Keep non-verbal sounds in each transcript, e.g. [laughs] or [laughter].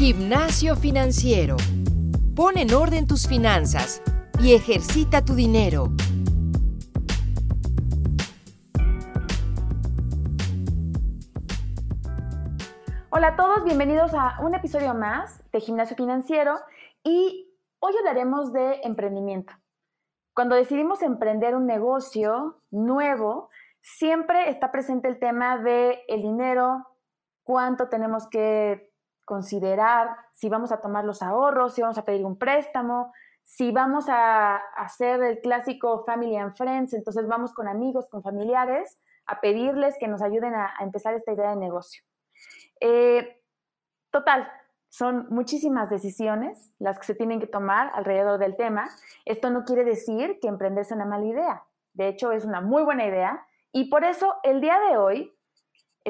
Gimnasio financiero. Pon en orden tus finanzas y ejercita tu dinero. Hola a todos, bienvenidos a un episodio más de Gimnasio Financiero y hoy hablaremos de emprendimiento. Cuando decidimos emprender un negocio nuevo, siempre está presente el tema de el dinero, cuánto tenemos que considerar si vamos a tomar los ahorros, si vamos a pedir un préstamo, si vamos a hacer el clásico family and friends, entonces vamos con amigos, con familiares, a pedirles que nos ayuden a, empezar esta idea de negocio. Eh, total, son muchísimas decisiones las que se tienen que tomar alrededor del tema. Esto no quiere decir que emprender sea una mala idea. De hecho, es una muy buena idea. Y por eso el día de hoy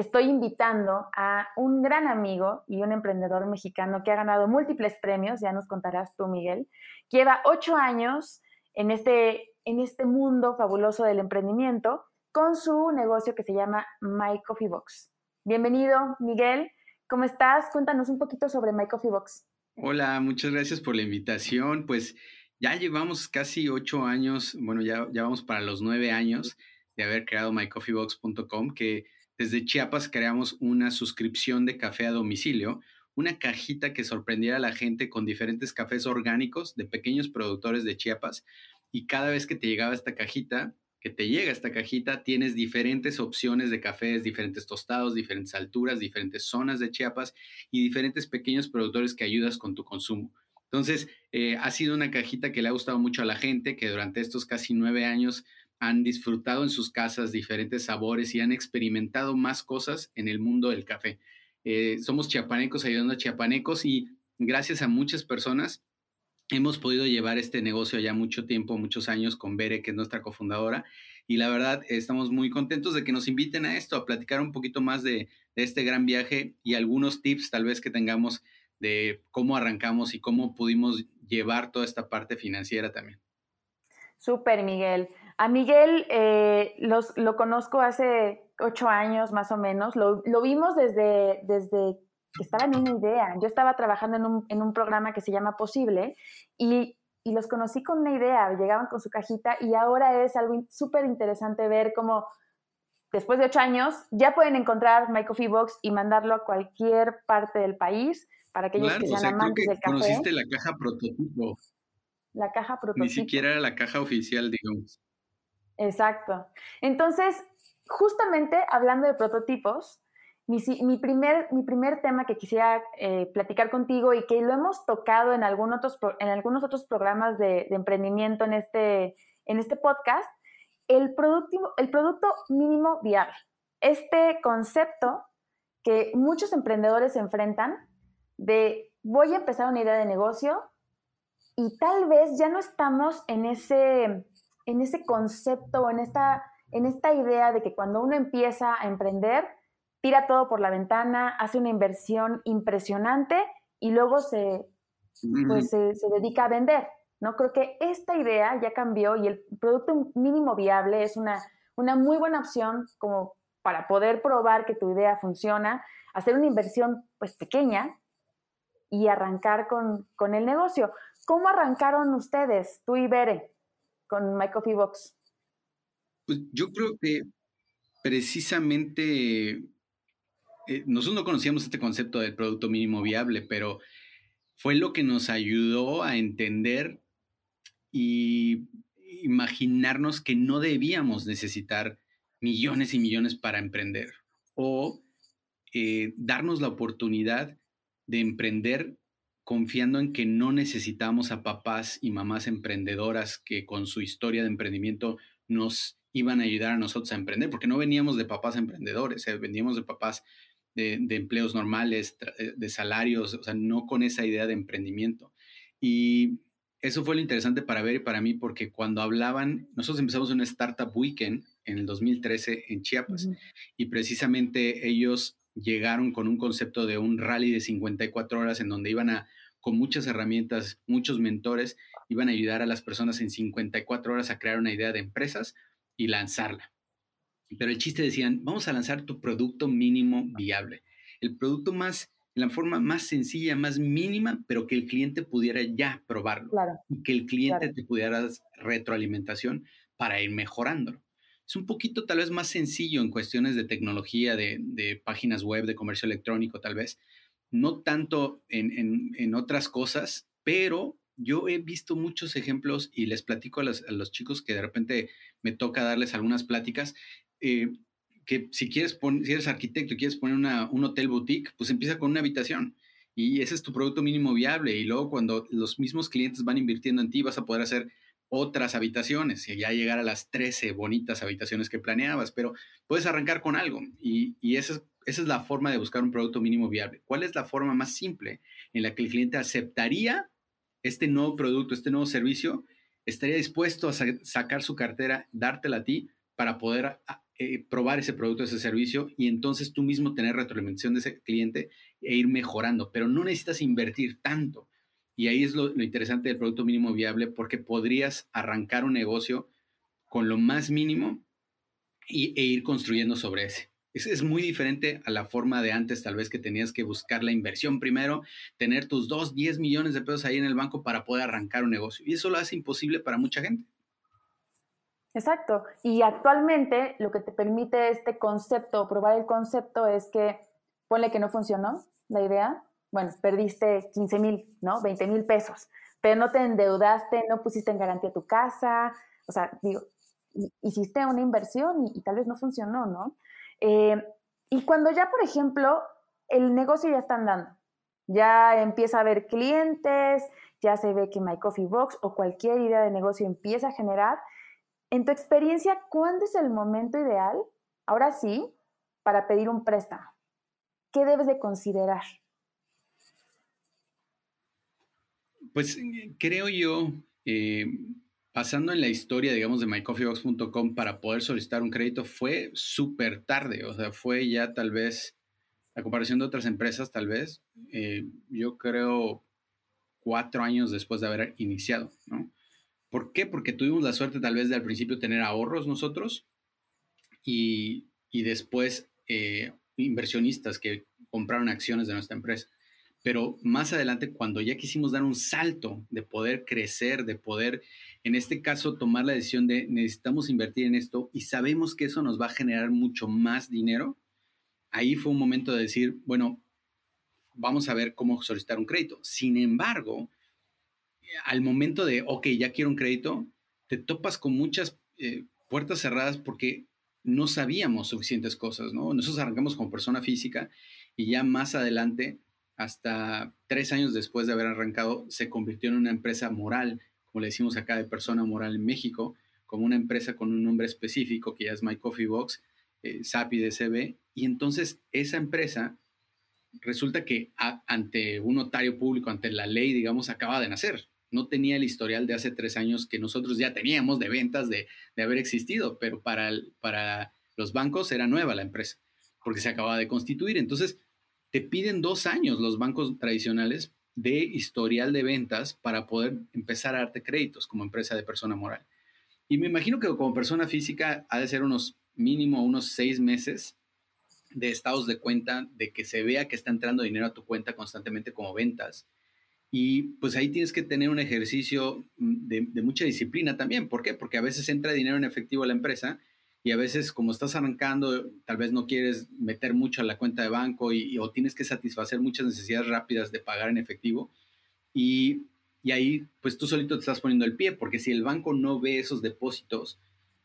estoy invitando a un gran amigo y un emprendedor mexicano que ha ganado múltiples premios, ya nos contarás tú, Miguel, lleva ocho años en este, en este mundo fabuloso del emprendimiento con su negocio que se llama My Coffee Box. Bienvenido, Miguel. ¿Cómo estás? Cuéntanos un poquito sobre My Coffee Box. Hola, muchas gracias por la invitación. Pues ya llevamos casi ocho años, bueno, ya, ya vamos para los nueve años de haber creado mycoffeebox.com, que desde Chiapas creamos una suscripción de café a domicilio, una cajita que sorprendiera a la gente con diferentes cafés orgánicos de pequeños productores de Chiapas. Y cada vez que te llegaba esta cajita, que te llega esta cajita, tienes diferentes opciones de cafés, diferentes tostados, diferentes alturas, diferentes zonas de Chiapas y diferentes pequeños productores que ayudas con tu consumo. Entonces, eh, ha sido una cajita que le ha gustado mucho a la gente, que durante estos casi nueve años han disfrutado en sus casas diferentes sabores y han experimentado más cosas en el mundo del café. Eh, somos chiapanecos ayudando a chiapanecos y gracias a muchas personas hemos podido llevar este negocio ya mucho tiempo, muchos años con Bere, que es nuestra cofundadora. Y la verdad, estamos muy contentos de que nos inviten a esto, a platicar un poquito más de, este gran viaje y algunos tips tal vez que tengamos de cómo arrancamos y cómo pudimos llevar toda esta parte financiera también. Súper, Miguel. A Miguel eh, lo conozco hace ocho años más o menos. Lo, vimos desde, desde que estaba en una idea. Yo estaba trabajando en un, en un programa que se llama Posible y, y, los conocí con una idea. Llegaban con su cajita y ahora es algo súper interesante ver cómo después de ocho años ya pueden encontrar My Coffee Box y mandarlo a cualquier parte del país para aquellos que sean amantes del café. Conociste la caja prototipo. La caja prototipo. Ni siquiera era la caja oficial, digamos. Exacto. Entonces, justamente hablando de prototipos, mi, primer, mi primer tema que quisiera eh, platicar contigo y que lo hemos tocado en, otros, en algunos otros programas de, emprendimiento en este, en este podcast, el, el producto mínimo viable. Este concepto que muchos emprendedores se enfrentan de voy a empezar una idea de negocio y tal vez ya no estamos en ese en ese concepto, en esta, en esta idea de que cuando uno empieza a emprender, tira todo por la ventana, hace una inversión impresionante y luego se, pues, se, dedica a vender. ¿no? Creo que esta idea ya cambió y el producto mínimo viable es una, una muy buena opción como para poder probar que tu idea funciona, hacer una inversión pues pequeña y arrancar con, con el negocio. ¿Cómo arrancaron ustedes, tú y Bere? Con My? Pues yo creo que precisamente eh, nosotros no conocíamos este concepto del producto mínimo viable, pero fue lo que nos ayudó a entender y imaginarnos que no debíamos necesitar millones y millones para emprender o eh, darnos la oportunidad de emprender confiando en que no necesitamos a papás y mamás emprendedoras que con su historia de emprendimiento nos iban a ayudar a nosotros a emprender, porque no veníamos de papás emprendedores, eh, veníamos de papás de, empleos normales, eh, de salarios, o sea, no con esa idea de emprendimiento. Y eso fue lo interesante para ver y para mí, porque cuando hablaban, nosotros empezamos una Startup Weekend en el 2013 en Chiapas, y precisamente ellos llegaron con un concepto de un rally de 54 horas en donde iban a con muchas herramientas, muchos mentores, iban a ayudar a las personas en 54 horas a crear una idea de empresas y lanzarla. Pero el chiste decían, vamos a lanzar tu producto mínimo viable. El producto más, la forma más sencilla, más mínima, pero que el cliente pudiera ya probarlo. Y que el cliente te pudiera dar retroalimentación para ir mejorándolo. Es un poquito tal vez más sencillo en cuestiones de tecnología, de, páginas web, de comercio electrónico tal vez. No tanto en, otras cosas, pero yo he visto muchos ejemplos y les platico a los, chicos que de repente me toca darles algunas pláticas. Eh, que si quieres poner, si eres arquitecto y quieres poner un hotel boutique, pues empieza con una habitación y ese es tu producto mínimo viable y luego cuando los mismos clientes van invirtiendo en ti vas a poder hacer otras habitaciones y ya llegar a las 13 bonitas habitaciones que planeabas, pero puedes arrancar con algo y, esa, es, esa es la forma de buscar un producto mínimo viable. ¿Cuál es la forma más simple en la que el cliente aceptaría este nuevo producto, este nuevo servicio? Estaría dispuesto a sacar su cartera, dártela a ti para poder eh, probar ese producto, ese servicio y entonces tú mismo tener retroalimentación de ese cliente e ir mejorando, pero no necesitas invertir tanto. Y ahí es lo, interesante del producto mínimo viable porque podrías arrancar un negocio con lo más mínimo y, e ir construyendo sobre ese. Es, es, muy diferente a la forma de antes, tal vez que tenías que buscar la inversión primero, tener tus 2, 10 millones de pesos ahí en el banco para poder arrancar un negocio. Y eso lo hace imposible para mucha gente. Exacto. Y actualmente lo que te permite este concepto, probar el concepto, es que ponle que no funcionó la idea. Bueno, perdiste 15 mil, ¿no? 20 mil pesos, pero no te endeudaste, no pusiste en garantía tu casa, o sea, digo, hiciste una inversión y, tal vez no funcionó, ¿no? Eh, y cuando ya, por ejemplo, el negocio ya está andando, ya empieza a haber clientes, ya se ve que My Coffee Box o cualquier idea de negocio empieza a generar, en tu experiencia, ¿cuándo es el momento ideal, ahora sí, para pedir un préstamo? ¿Qué debes de considerar? Pues creo yo, eh, pasando en la historia, digamos, de mycoffeebox.com para poder solicitar un crédito, fue súper tarde, o sea, fue ya tal vez, a comparación de otras empresas, tal vez, eh, yo creo cuatro años después de haber iniciado, ¿no? ¿Por qué? Porque tuvimos la suerte tal vez de al principio tener ahorros nosotros y, después eh, inversionistas que compraron acciones de nuestra empresa. Pero más adelante, cuando ya quisimos dar un salto de poder crecer, de poder, en este caso, tomar la decisión de necesitamos invertir en esto y sabemos que eso nos va a generar mucho más dinero, ahí fue un momento de decir, bueno, vamos a ver cómo solicitar un crédito. Sin embargo, al momento de, ok, ya quiero un crédito, te topas con muchas eh, puertas cerradas porque no sabíamos suficientes cosas, ¿no? Nosotros arrancamos como persona física y ya más adelante, hasta tres años después de haber arrancado, se convirtió en una empresa moral, como le decimos acá de persona moral en México, como una empresa con un nombre específico que ya es My Coffee Box, eh, SAPI DCB, y entonces esa empresa resulta que ante un notario público, ante la ley, digamos, acaba de nacer, no tenía el historial de hace tres años que nosotros ya teníamos de ventas de, haber existido, pero para, para los bancos era nueva la empresa, porque se acababa de constituir. Entonces, te piden dos años los bancos tradicionales de historial de ventas para poder empezar a darte créditos como empresa de persona moral. Y me imagino que como persona física ha de ser unos mínimo unos seis meses de estados de cuenta, de que se vea que está entrando dinero a tu cuenta constantemente como ventas y pues ahí tienes que tener un ejercicio mm, de, mucha disciplina también. ¿Por qué? Porque a veces entra dinero en efectivo a la empresa y a veces como estás arrancando, tal vez no quieres meter mucho a la cuenta de banco y, o tienes que satisfacer muchas necesidades rápidas de pagar en efectivo. Y, y, ahí pues tú solito te estás poniendo el pie, porque si el banco no ve esos depósitos,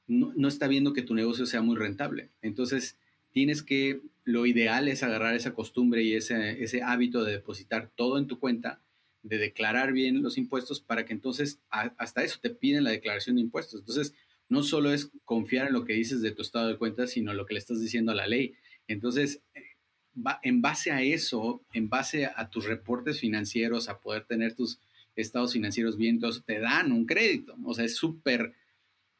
no, no está viendo que tu negocio sea muy rentable. Entonces tienes que, lo ideal es agarrar esa costumbre y ese, ese hábito de depositar todo en tu cuenta de declarar bien los impuestos para que entonces hasta eso te piden la declaración de impuestos. Entonces, no solo es confiar en lo que dices de tu estado de cuenta, sino lo que le estás diciendo a la ley. Entonces, en base a eso, en base a tus reportes financieros, a poder tener tus estados financieros bien, entonces te dan un crédito. O sea, es súper,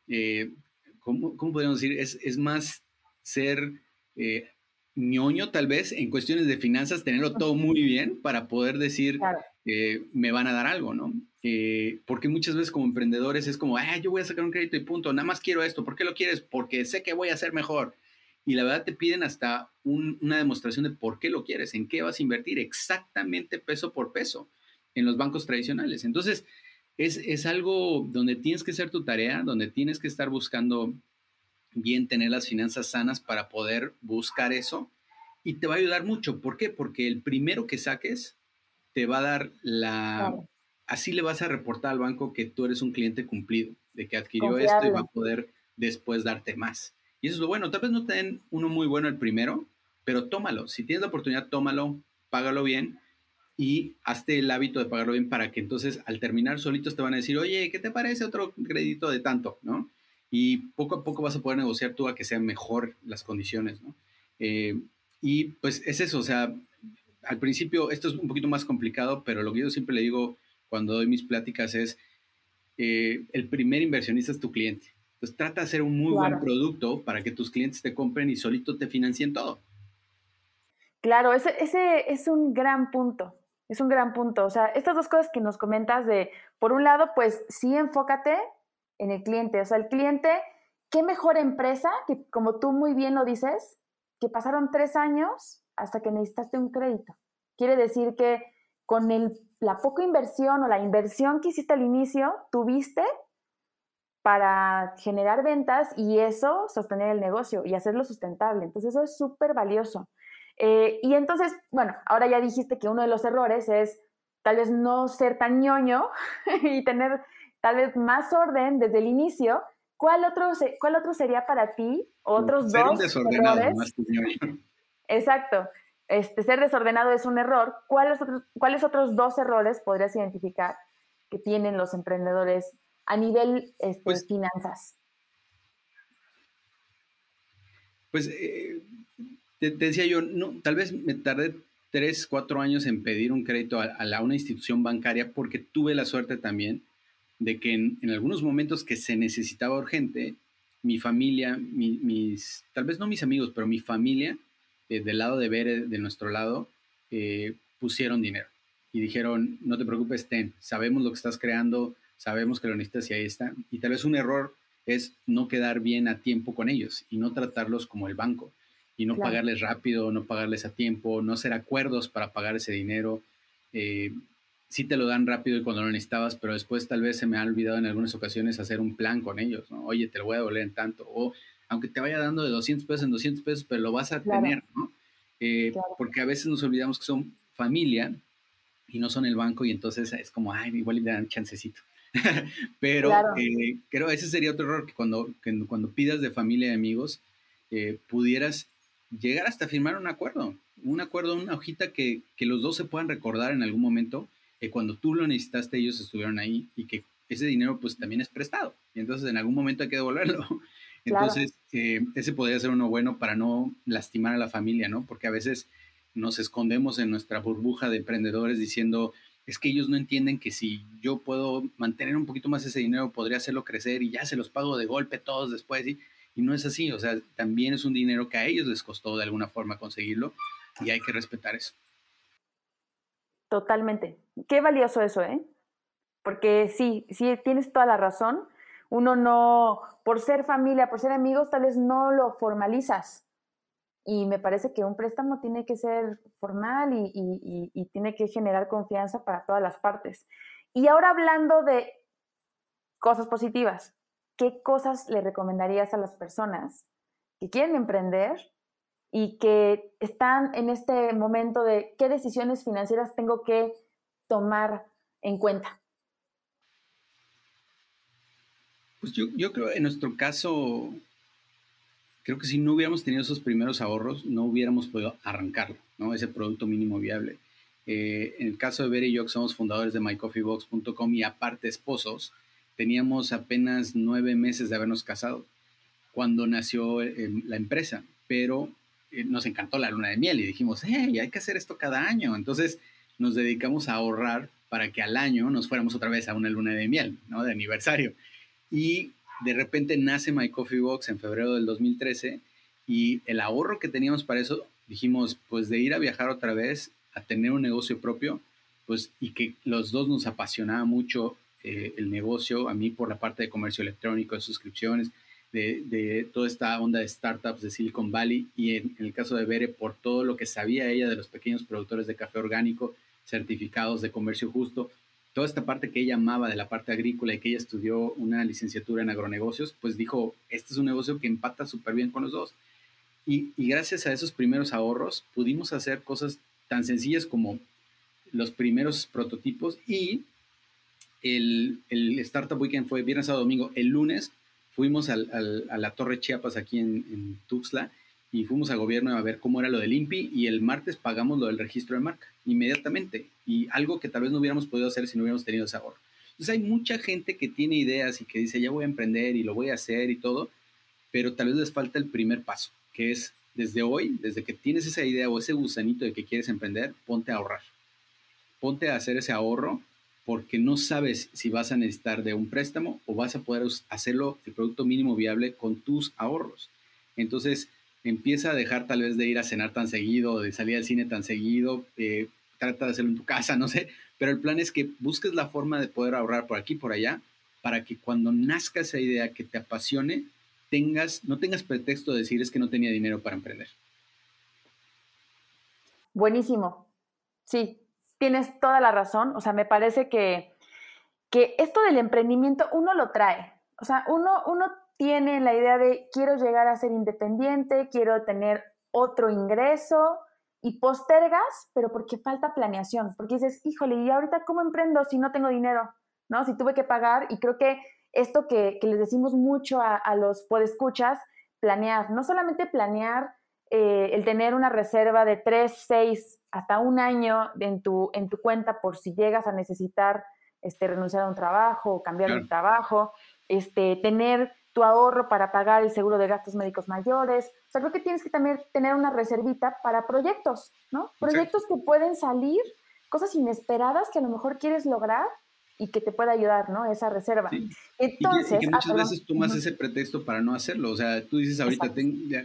eh, ¿cómo, podemos decir? Es, más ser eh, ñoño tal vez en cuestiones de finanzas, tenerlo todo muy bien para poder decir, me van a dar algo, ¿no? Eh, porque muchas veces como emprendedores es como, ah, yo voy a sacar un crédito y punto, nada más quiero esto, ¿por qué lo quieres? Porque sé que voy a ser mejor. y la verdad te piden hasta una demostración de por qué lo quieres, en qué vas a invertir, exactamente peso por peso en los bancos tradicionales. Entonces, es, es algo donde tienes que hacer tu tarea, donde tienes que estar buscando bien tener las finanzas sanas para poder buscar eso y te va a ayudar mucho. ¿Por qué? Porque el primero que saques te va a dar la... Así le vas a reportar al banco que tú eres un cliente cumplido, de que adquirió esto y va a poder después darte más. Y eso es lo bueno. Tal vez no te den uno muy bueno el primero, pero tómalo. Si tienes la oportunidad, tómalo, págalo bien y hazte el hábito de pagarlo bien para que entonces al terminar solitos te van a decir, oye, ¿qué te parece otro crédito de tanto? ¿No? Y poco a poco vas a poder negociar tú a que sean mejor las condiciones, ¿no? Eh, y pues es eso, o sea, al principio esto es un poquito más complicado, pero lo que yo siempre le digo cuando doy mis pláticas es, eh, el primer inversionista es tu cliente. Entonces trata de hacer un muy buen producto para que tus clientes te compren y solito te financien todo. Claro, ese, ese es un gran punto. Es un gran punto. O sea, estas dos cosas que nos comentas de, por un lado, pues sí enfócate en el cliente. O sea, el cliente, qué mejor empresa que, como tú muy bien lo dices, que pasaron tres años hasta que necesitaste un crédito. Quiere decir que con el, la poca inversión o la inversión que hiciste al inicio, tuviste para generar ventas y eso sostener el negocio y hacerlo sustentable. Entonces eso es súper valioso. Eh, y entonces, bueno, ahora ya dijiste que uno de los errores es tal vez no ser tan ñoño [laughs] y tener tal vez más orden desde el inicio. ¿Cuál otro, cuál otro sería para ti? Otros ser dos errores. Más Exacto. Este, ser desordenado es un error. ¿Cuáles otros, ¿Cuáles otros dos errores podrías identificar que tienen los emprendedores a nivel este, pues, finanzas? Pues eh, te, decía yo, no, tal vez me tardé tres, cuatro años en pedir un crédito a, una institución bancaria porque tuve la suerte también de que en, algunos momentos que se necesitaba urgente, mi familia, mis, tal vez no mis amigos, pero mi familia, eh, del lado de ver de nuestro lado, eh, pusieron dinero y dijeron, no te preocupes, ten, sabemos lo que estás creando, sabemos que lo necesitas y ahí está. Y tal vez un error es no quedar bien a tiempo con ellos y no tratarlos como el banco y no pagarles rápido, no pagarles a tiempo, no hacer acuerdos para pagar ese dinero. Eh, sí te lo dan rápido y cuando lo necesitabas, pero después tal vez se me ha olvidado en algunas ocasiones hacer un plan con ellos, ¿no? Oye, te lo voy a doler en tanto, o aunque te vaya dando de 200 pesos en 200 pesos, pero lo vas a tener, ¿no? Eh, porque a veces nos olvidamos que son familia y no son el banco y entonces es como, ay, igual le dan chancecito. [laughs] Pero eh, creo ese sería otro error, que cuando, cuando pidas de familia y amigos, eh, pudieras llegar hasta firmar un acuerdo, un acuerdo, una hojita que, que, los dos se puedan recordar en algún momento, que cuando tú lo necesitaste ellos estuvieron ahí y que ese dinero pues también es prestado y entonces en algún momento hay que devolverlo. [laughs] Entonces, eh, ese podría ser uno bueno para no lastimar a la familia, ¿no? Porque a veces nos escondemos en nuestra burbuja de emprendedores diciendo, es que ellos no entienden que si yo puedo mantener un poquito más ese dinero, podría hacerlo crecer y ya se los pago de golpe todos después. Y, y no es así, o sea, también es un dinero que a ellos les costó de alguna forma conseguirlo y hay que respetar eso. Totalmente. Qué valioso eso, ¿eh? Porque sí, sí, tienes toda la razón. Uno no, por ser familia, por ser amigos, tal vez no lo formalizas y me parece que un préstamo tiene que ser formal y, tiene que generar confianza para todas las partes. Y ahora hablando de cosas positivas, ¿qué cosas le recomendarías a las personas que quieren emprender y que están en este momento de qué decisiones financieras tengo que tomar en cuenta? Pues yo, yo creo en nuestro caso creo que si no hubiéramos tenido esos primeros ahorros, no hubiéramos podido arrancarlo, ¿no? Ese producto mínimo viable. Eh, en el caso de Ver y yo, que somos fundadores de mycoffeebox.com y aparte esposos, teníamos apenas nueve meses de habernos casado cuando nació eh, la empresa, pero eh, nos encantó la luna de miel y dijimos, hey, hay que hacer esto cada año. Entonces nos dedicamos a ahorrar para que al año nos fuéramos otra vez a una luna de miel, ¿no? De aniversario. Y de repente nace My Coffee Box en febrero del 2013 y el ahorro que teníamos para eso, dijimos, pues de ir a viajar otra vez, a tener un negocio propio, pues y que los dos nos apasionaba mucho eh, el negocio, a mí por la parte de comercio electrónico, de suscripciones, de, toda esta onda de startups de Silicon Valley y en, el caso de Bere por todo lo que sabía ella de los pequeños productores de café orgánico, certificados de comercio justo, toda esta parte que ella amaba de la parte agrícola y que ella estudió una licenciatura en agronegocios, pues dijo, este es un negocio que empata súper bien con los dos. Y, gracias a esos primeros ahorros pudimos hacer cosas tan sencillas como los primeros prototipos y el, el Startup Weekend fue viernes a domingo. El lunes fuimos a la Torre Chiapas aquí en, Tuxtla y fuimos a gobierno a ver cómo era lo del INPI y el martes pagamos lo del registro de marca inmediatamente y algo que tal vez no hubiéramos podido hacer si no hubiéramos tenido ese ahorro. Entonces hay mucha gente que tiene ideas y que dice ya voy a emprender y lo voy a hacer y todo, pero tal vez les falta el primer paso, que es desde hoy, desde que tienes esa idea o ese gusanito de que quieres emprender, ponte a ahorrar. Ponte a hacer ese ahorro porque no sabes si vas a necesitar de un préstamo o vas a poder hacerlo el producto mínimo viable con tus ahorros. Entonces, empieza a dejar tal vez de ir a cenar tan seguido, de salir al cine tan seguido, eh, trata de hacerlo en tu casa, [laughs] no sé, pero el plan es que busques la forma de poder ahorrar por aquí, por allá, para que cuando nazca esa idea que te apasione, tengas, no tengas pretexto de decir es que no tenía dinero para emprender. Buenísimo. Sí, tienes toda la razón. O sea, me parece que, que esto del emprendimiento uno lo trae. O sea, uno, uno tiene la idea de quiero llegar a ser independiente, quiero tener otro ingreso y postergas, pero porque falta planeación, porque dices, híjole, ¿y ahorita cómo emprendo si no tengo dinero? ¿No? Si tuve que pagar y creo que esto que, les decimos mucho a, a los podescuchas, planear, no solamente planear eh, el tener una reserva de tres, seis, hasta un año en tu, en tu cuenta por si llegas a necesitar este, renunciar a un trabajo o cambiar de trabajo, este, tener tu ahorro para pagar el seguro de gastos médicos mayores. O sea, creo que tienes que también tener una reservita para proyectos, ¿no? Proyectos que pueden salir, cosas inesperadas que a lo mejor quieres lograr y que te pueda ayudar, ¿no? Esa reserva. Entonces, y que, muchas ah, veces tomas ese pretexto para no hacerlo. O sea, tú dices ahorita,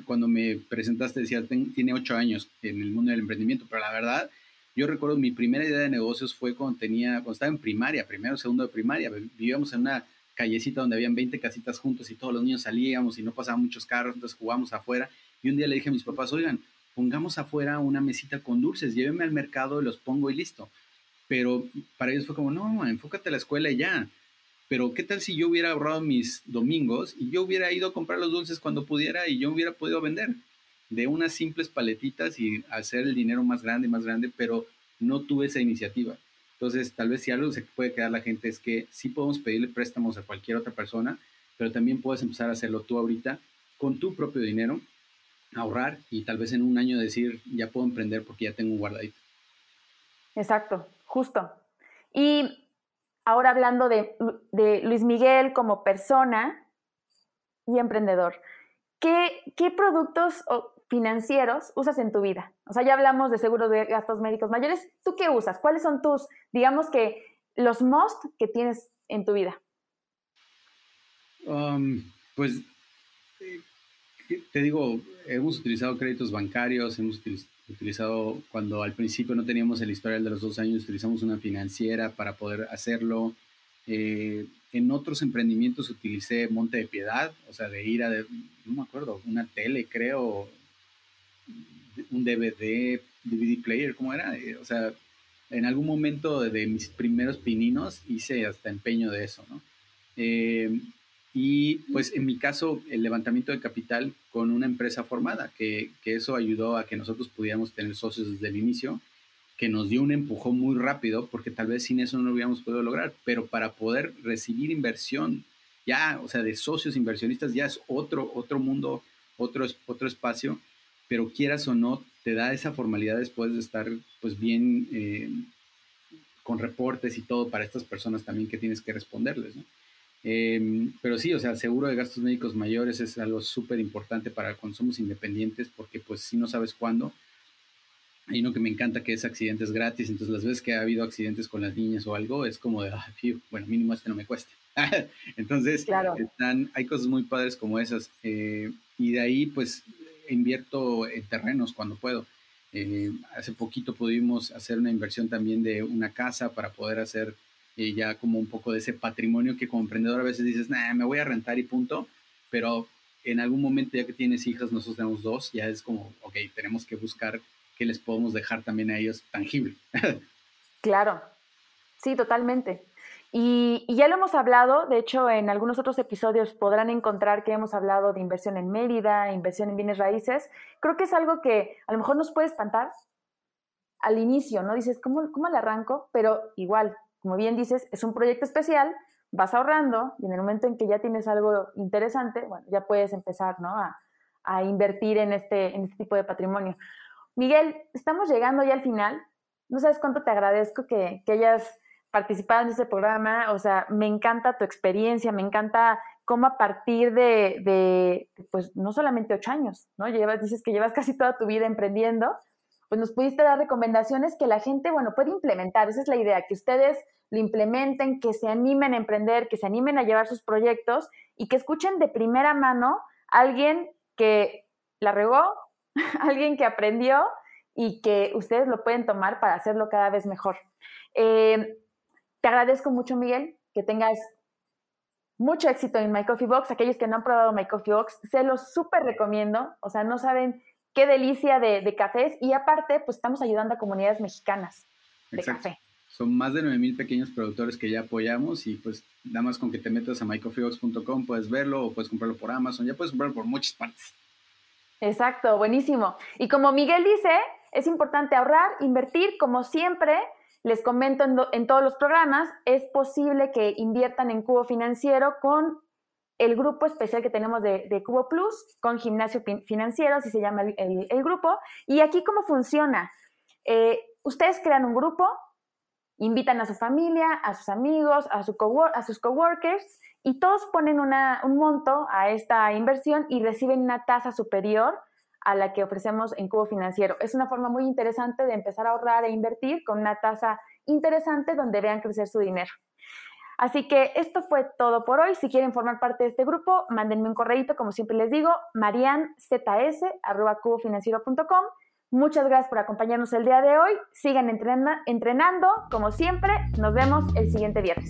cuando me presentaste, decías, tiene ocho años en el mundo del emprendimiento, pero la verdad, yo recuerdo mi primera idea de negocios fue cuando tenía, cuando estaba en primaria, primero, segundo de primaria, vivíamos en una callecita donde habían 20 casitas juntos y todos los niños salíamos y no pasaban muchos carros, entonces jugábamos afuera. Y un día le dije a mis papás, oigan, pongamos afuera una mesita con dulces, llévenme al mercado los pongo y listo pero para ellos fue como, no, enfócate a la escuela y ya. Pero ¿qué tal si yo hubiera ahorrado mis domingos y yo hubiera ido a comprar los dulces cuando pudiera y yo hubiera podido vender de unas simples paletitas y hacer el dinero más grande, más grande, pero no tuve esa iniciativa. Entonces, tal vez si algo se puede quedar la gente es que sí podemos pedirle préstamos a cualquier otra persona, pero también puedes empezar a hacerlo tú ahorita con tu propio dinero, ahorrar y tal vez en un año decir, ya puedo emprender porque ya tengo un guardadito. Exacto. Justo. Y ahora hablando de, Luis Miguel como persona y emprendedor, ¿qué, qué productos financieros usas en tu vida? O sea, ya hablamos de seguro de gastos médicos mayores. ¿Tú qué usas? ¿Cuáles son tus, digamos que, los most que tienes en tu vida? Um, pues, eh, te digo, hemos utilizado créditos bancarios, hemos utilizado cuando al principio no teníamos el historial de los dos años, utilizamos una financiera para poder hacerlo. Eh, en otros emprendimientos utilicé Monte de Piedad, o sea, de ir a, no me acuerdo, una tele, creo, un DVD, DVD player, ¿cómo era? Eh, o sea, en algún momento de, mis primeros pininos hice hasta empeño de eso, ¿no? Eh, y pues en mi caso, el levantamiento de capital con una empresa formada, que, que, eso ayudó a que nosotros pudiéramos tener socios desde el inicio, que nos dio un empujón muy rápido, porque tal vez sin eso no lo hubiéramos podido lograr, pero para poder recibir inversión, ya, o sea, de socios inversionistas, ya es otro, otro mundo, otro, otro espacio, pero quieras o no, te da esa formalidad después de estar pues bien eh, con reportes y todo para estas personas también que tienes que responderles, ¿no? Em, pero sí, o sea, seguro de gastos médicos mayores es algo súper importante para cuando somos independientes, porque pues si no sabes cuándo, hay uno que me encanta que es accidentes gratis, entonces las veces que ha habido accidentes con las niñas o algo, es como de, ah, bueno, mínimo este no me cueste. [laughs] entonces, están, hay cosas muy padres como esas. Eh, y de ahí, pues, invierto en terrenos cuando puedo. Eh, hace poquito pudimos hacer una inversión también de una casa para poder hacer ya como un poco de ese patrimonio que como emprendedor a veces dices, nah, me voy a rentar y punto, pero en algún momento ya que tienes hijas, nosotros tenemos dos, ya es como, ok, tenemos que buscar qué les podemos dejar también a ellos tangible. [laughs] claro, sí, totalmente. Y, ya lo hemos hablado, de hecho en algunos otros episodios podrán encontrar que hemos hablado de inversión en Mérida, inversión en bienes raíces. Creo que es algo que a lo mejor nos puede espantar al inicio, ¿no? Dices, ¿cómo, cómo le arranco? Pero igual, como bien dices, es un proyecto especial, vas ahorrando y en el momento en que ya tienes algo interesante, bueno, ya puedes empezar, ¿no? A, a invertir en este, en este tipo de patrimonio. Miguel, estamos llegando ya al final. No sabes cuánto te agradezco que, que hayas participado en este programa, o sea, me encanta tu experiencia, me encanta cómo a partir de, pues no solamente ocho años, ¿no? Llevas, dices que llevas casi toda tu vida emprendiendo, pues nos pudiste dar recomendaciones que la gente, bueno, puede implementar. Esa es la idea, que ustedes lo implementen, que se animen a emprender, que se animen a llevar sus proyectos y que escuchen de primera mano a alguien que la regó, [laughs] alguien que aprendió y que ustedes lo pueden tomar para hacerlo cada vez mejor. Eh, te agradezco mucho, Miguel, que tengas mucho éxito en My Coffee Box. Aquellos que no han probado My Coffee Box, se los súper recomiendo. O sea, no saben qué delicia de, cafés. Y aparte, pues estamos ayudando a comunidades mexicanas de café. Son más de 9.000 pequeños productores que ya apoyamos y pues nada más con que te metas a mycoffeebox.com puedes verlo o puedes comprarlo por Amazon, ya puedes comprarlo por muchas partes. Exacto, buenísimo. Y como Miguel dice, es importante ahorrar, invertir, como siempre, les comento en, todos los programas, es posible que inviertan en Cubo Financiero con el grupo especial que tenemos de, Cubo Plus, con Gimnasio Financiero, así se llama el, grupo. Y aquí cómo funciona. Eh, ustedes crean un grupo, invitan a su familia, a sus amigos, a, su a sus coworkers y todos ponen un monto a esta inversión y reciben una tasa superior a la que ofrecemos en Cubo Financiero. Es una forma muy interesante de empezar a ahorrar e invertir con una tasa interesante donde vean crecer su dinero. Así que esto fue todo por hoy. Si quieren formar parte de este grupo, mándenme un correíto, como siempre les digo, marianzs.cubofinanciero.com. Muchas gracias por acompañarnos el día de hoy. Sigan entrenando, como siempre. Nos vemos el siguiente viernes.